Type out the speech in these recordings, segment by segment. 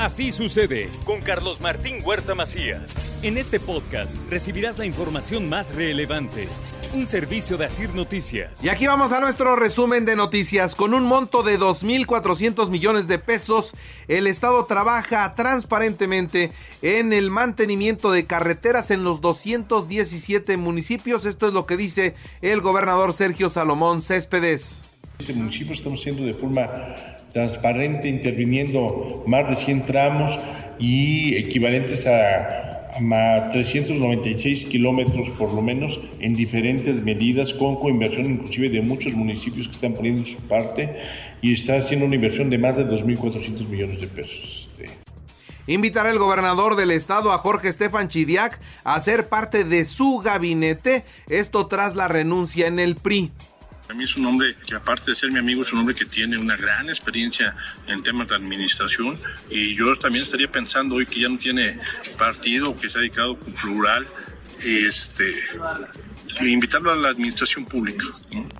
Así sucede con Carlos Martín Huerta Macías. En este podcast recibirás la información más relevante. Un servicio de Asir Noticias. Y aquí vamos a nuestro resumen de noticias. Con un monto de 2.400 millones de pesos, el Estado trabaja transparentemente en el mantenimiento de carreteras en los 217 municipios. Esto es lo que dice el gobernador Sergio Salomón Céspedes. Este municipio estamos haciendo de forma transparente, interviniendo más de 100 tramos y equivalentes a, 396 kilómetros por lo menos en diferentes medidas, con coinversión inclusive de muchos municipios que están poniendo su parte y está haciendo una inversión de más de 2.400 millones de pesos. Este. Invitará el gobernador del estado a Jorge Estefan Chidiac a ser parte de su gabinete, esto tras la renuncia en el PRI. A mí es un hombre que aparte de ser mi amigo es un hombre que tiene una gran experiencia en temas de administración. Y yo también estaría pensando hoy que ya no tiene partido, que se ha dedicado con plural, este, invitarlo a la administración pública,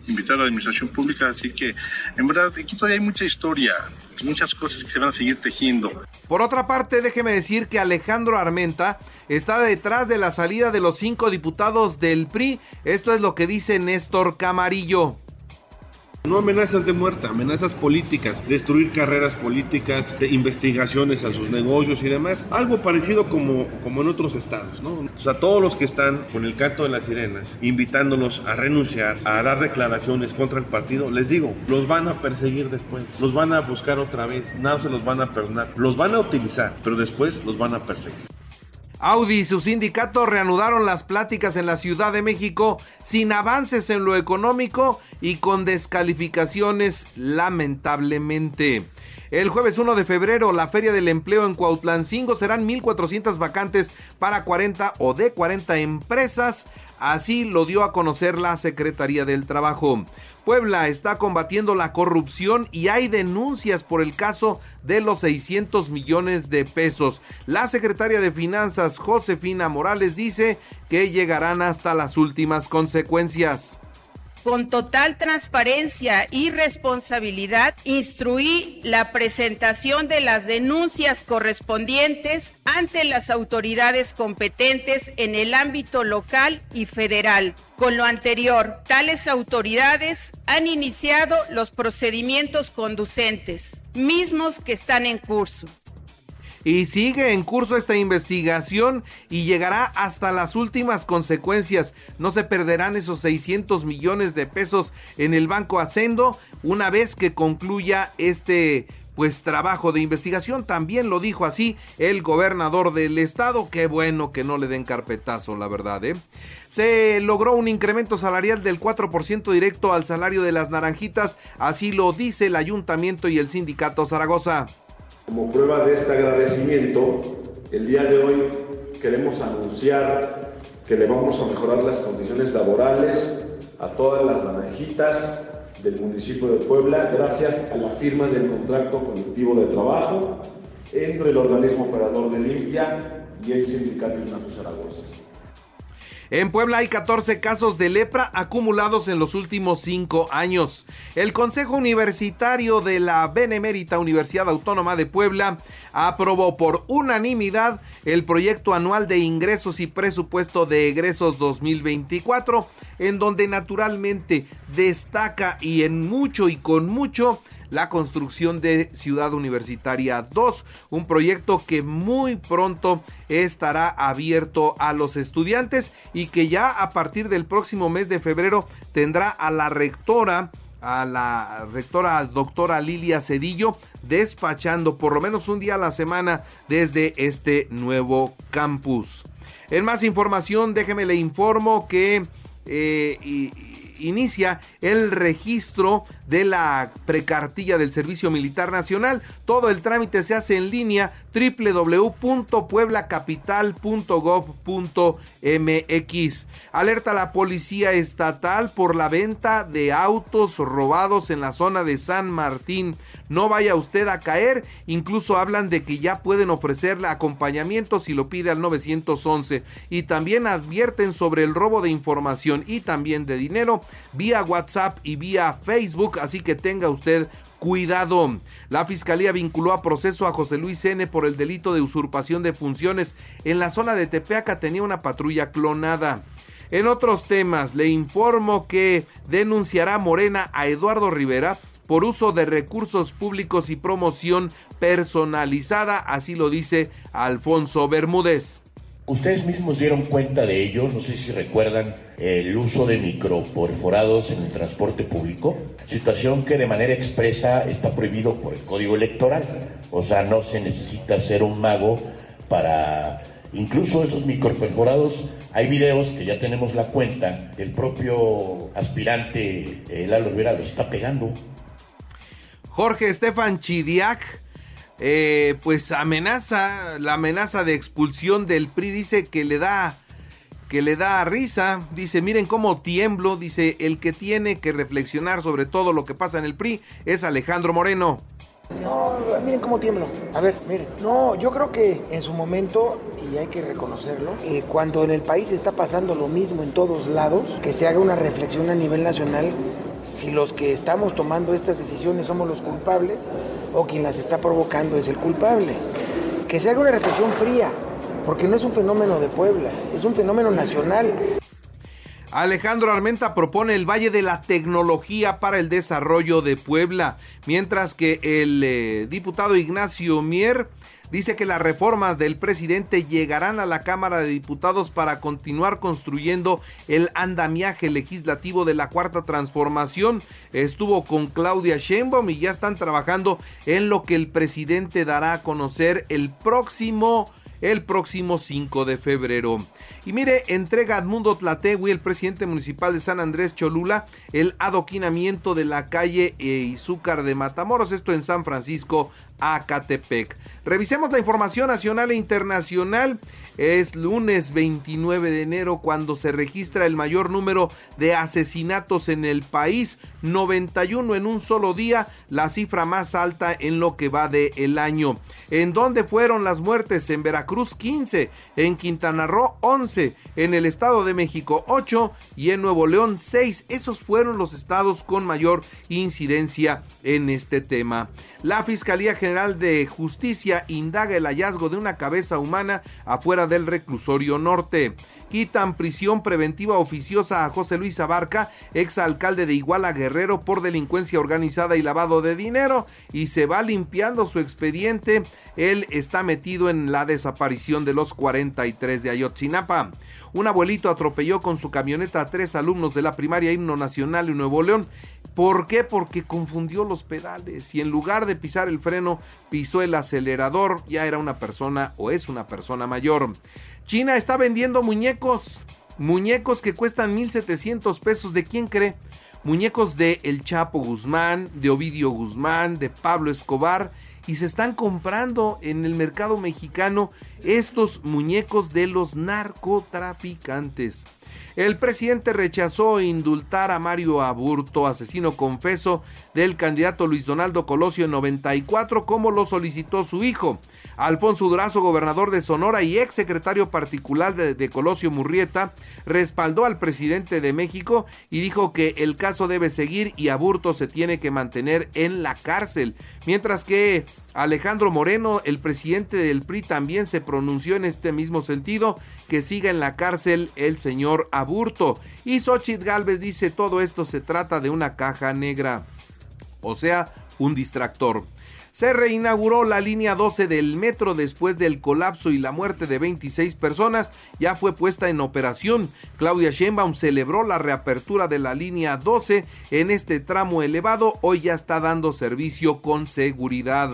invitarlo a la administración pública, así que en verdad aquí todavía hay mucha historia, muchas cosas que se van a seguir tejiendo. Por otra parte, déjeme decir que Alejandro Armenta está detrás de la salida de los cinco diputados del PRI, esto es lo que dice Néstor Camarillo. No amenazas de muerte, amenazas políticas, destruir carreras políticas, de investigaciones a sus negocios y demás. Algo parecido como, como en otros estados, ¿no? O sea, todos los que están con el canto de las sirenas, invitándolos a renunciar, a dar declaraciones contra el partido, les digo, los van a perseguir después, los van a buscar otra vez, nada se los van a perdonar, los van a utilizar, pero después los van a perseguir. Audi y su sindicato reanudaron las pláticas en la Ciudad de México sin avances en lo económico y con descalificaciones lamentablemente. El jueves 1 de febrero, la Feria del Empleo en Cuautlancingo serán 1.400 vacantes para 40 o de 40 empresas. Así lo dio a conocer la Secretaría del Trabajo. Puebla está combatiendo la corrupción y hay denuncias por el caso de los 600 millones de pesos. La secretaria de Finanzas, Josefina Morales, dice que llegarán hasta las últimas consecuencias con total transparencia y responsabilidad, instruí la presentación de las denuncias correspondientes ante las autoridades competentes en el ámbito local y federal. Con lo anterior, tales autoridades han iniciado los procedimientos conducentes, mismos que están en curso y sigue en curso esta investigación y llegará hasta las últimas consecuencias. No se perderán esos 600 millones de pesos en el Banco Hacendo una vez que concluya este pues trabajo de investigación. También lo dijo así el gobernador del estado. Qué bueno que no le den carpetazo, la verdad. ¿eh? Se logró un incremento salarial del 4% directo al salario de las naranjitas. Así lo dice el ayuntamiento y el sindicato Zaragoza. Como prueba de este agradecimiento, el día de hoy queremos anunciar que le vamos a mejorar las condiciones laborales a todas las naranjitas del municipio de Puebla gracias a la firma del contrato colectivo de trabajo entre el organismo operador de Limpia y el sindicato Ignacio Zaragoza. En Puebla hay 14 casos de lepra acumulados en los últimos 5 años. El Consejo Universitario de la Benemérita Universidad Autónoma de Puebla aprobó por unanimidad el proyecto anual de ingresos y presupuesto de egresos 2024, en donde naturalmente destaca y en mucho y con mucho la construcción de Ciudad Universitaria 2, un proyecto que muy pronto estará abierto a los estudiantes y que ya a partir del próximo mes de febrero tendrá a la rectora a la rectora doctora Lilia Cedillo despachando por lo menos un día a la semana desde este nuevo campus. En más información, déjeme le informo que eh, inicia el registro de la precartilla del Servicio Militar Nacional. Todo el trámite se hace en línea www.pueblacapital.gov.mx. Alerta a la policía estatal por la venta de autos robados en la zona de San Martín. No vaya usted a caer, incluso hablan de que ya pueden ofrecerle acompañamiento si lo pide al 911 y también advierten sobre el robo de información y también de dinero vía WhatsApp y vía Facebook, así que tenga usted cuidado. La fiscalía vinculó a proceso a José Luis N por el delito de usurpación de funciones. En la zona de Tepeaca tenía una patrulla clonada. En otros temas, le informo que denunciará Morena a Eduardo Rivera por uso de recursos públicos y promoción personalizada, así lo dice Alfonso Bermúdez. Ustedes mismos dieron cuenta de ello, no sé si recuerdan el uso de microperforados en el transporte público, situación que de manera expresa está prohibido por el Código Electoral, o sea, no se necesita ser un mago para incluso esos microperforados. Hay videos que ya tenemos la cuenta, el propio aspirante eh, Lalo Rivera lo está pegando, Jorge Estefan Chidiac, eh, pues amenaza, la amenaza de expulsión del PRI dice que le da que le da risa, dice, miren cómo tiemblo, dice, el que tiene que reflexionar sobre todo lo que pasa en el PRI es Alejandro Moreno. No, miren cómo tiemblo. A ver, miren. No, yo creo que en su momento, y hay que reconocerlo, eh, cuando en el país está pasando lo mismo en todos lados, que se haga una reflexión a nivel nacional si los que estamos tomando estas decisiones somos los culpables o quien las está provocando es el culpable. Que se haga una reflexión fría, porque no es un fenómeno de Puebla, es un fenómeno nacional. Alejandro Armenta propone el Valle de la Tecnología para el Desarrollo de Puebla, mientras que el eh, diputado Ignacio Mier dice que las reformas del presidente llegarán a la Cámara de Diputados para continuar construyendo el andamiaje legislativo de la cuarta transformación. Estuvo con Claudia Sheinbaum y ya están trabajando en lo que el presidente dará a conocer el próximo el próximo 5 de febrero. Y mire, entrega Edmundo Tlategui, el presidente municipal de San Andrés Cholula, el adoquinamiento de la calle Izúcar de Matamoros, esto en San Francisco, Acatepec. Revisemos la información nacional e internacional. Es lunes 29 de enero cuando se registra el mayor número de asesinatos en el país, 91 en un solo día, la cifra más alta en lo que va de el año. ¿En dónde fueron las muertes? En Veracruz 15, en Quintana Roo 11, en el Estado de México 8 y en Nuevo León 6. Esos fueron los estados con mayor incidencia en este tema. La Fiscalía General de Justicia indaga el hallazgo de una cabeza humana afuera del reclusorio norte. Quitan prisión preventiva oficiosa a José Luis Abarca, exalcalde de Iguala Guerrero por delincuencia organizada y lavado de dinero y se va limpiando su expediente. Él está metido en la desaparición de los 43 de Ayotzinapa. Un abuelito atropelló con su camioneta a tres alumnos de la primaria Himno Nacional en Nuevo León. ¿Por qué? Porque confundió los pedales y en lugar de pisar el freno pisó el acelerador. Ya era una persona o es una persona mayor. China está vendiendo muñecos. Muñecos que cuestan 1.700 pesos. ¿De quién cree? Muñecos de El Chapo Guzmán, de Ovidio Guzmán, de Pablo Escobar. Y se están comprando en el mercado mexicano estos muñecos de los narcotraficantes. El presidente rechazó indultar a Mario Aburto, asesino confeso del candidato Luis Donaldo Colosio en 94, como lo solicitó su hijo. Alfonso Durazo, gobernador de Sonora y ex secretario particular de, de, Colosio Murrieta, respaldó al presidente de México y dijo que el caso debe seguir y Aburto se tiene que mantener en la cárcel. Mientras que Alejandro Moreno, el presidente del PRI, también se pronunció en este mismo sentido, que siga en la cárcel el señor Aburto. Y Xochitl Galvez dice todo esto se trata de una caja negra, o sea, un distractor. Se reinauguró la línea 12 del metro después del colapso y la muerte de 26 personas. Ya fue puesta en operación. Claudia Sheinbaum celebró la reapertura de la línea 12 en este tramo elevado. Hoy ya está dando servicio con seguridad.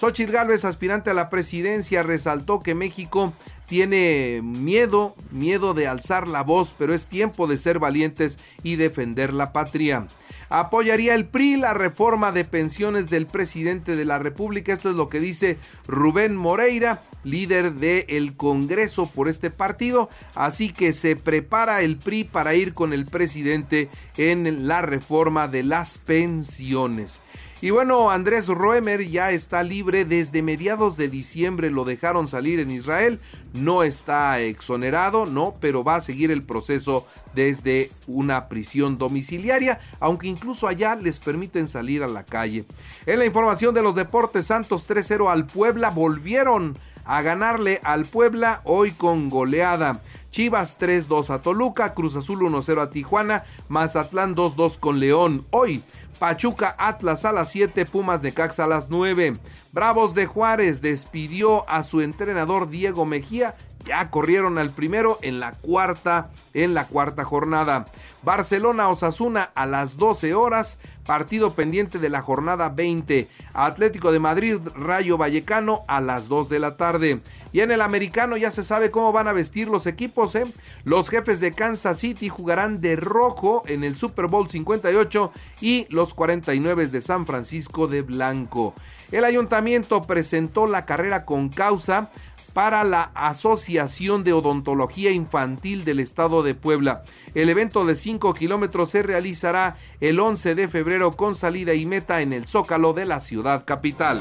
Xochitl Gálvez, aspirante a la presidencia, resaltó que México tiene miedo, miedo de alzar la voz, pero es tiempo de ser valientes y defender la patria. Apoyaría el PRI la reforma de pensiones del presidente de la República. Esto es lo que dice Rubén Moreira, líder del Congreso por este partido. Así que se prepara el PRI para ir con el presidente en la reforma de las pensiones. Y bueno, Andrés Roemer ya está libre desde mediados de diciembre, lo dejaron salir en Israel, no está exonerado, no, pero va a seguir el proceso desde una prisión domiciliaria, aunque incluso allá les permiten salir a la calle. En la información de los deportes, Santos 3-0 al Puebla volvieron a ganarle al Puebla hoy con goleada. Chivas 3-2 a Toluca, Cruz Azul 1-0 a Tijuana, Mazatlán 2-2 con León. Hoy Pachuca Atlas a las 7, Pumas de Cax a las 9. Bravos de Juárez despidió a su entrenador Diego Mejía. Ya corrieron al primero en la cuarta, en la cuarta jornada. Barcelona Osasuna a las 12 horas, partido pendiente de la jornada 20. Atlético de Madrid Rayo Vallecano a las 2 de la tarde. Y en el americano ya se sabe cómo van a vestir los equipos, ¿eh? Los jefes de Kansas City jugarán de rojo en el Super Bowl 58 y los 49 de San Francisco de blanco. El ayuntamiento presentó la carrera con causa para la Asociación de Odontología Infantil del Estado de Puebla. El evento de 5 kilómetros se realizará el 11 de febrero con salida y meta en el Zócalo de la ciudad capital.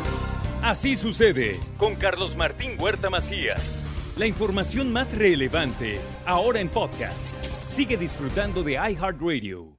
Así sucede con Carlos Martín Huerta Macías. La información más relevante, ahora en podcast. Sigue disfrutando de iHeartRadio.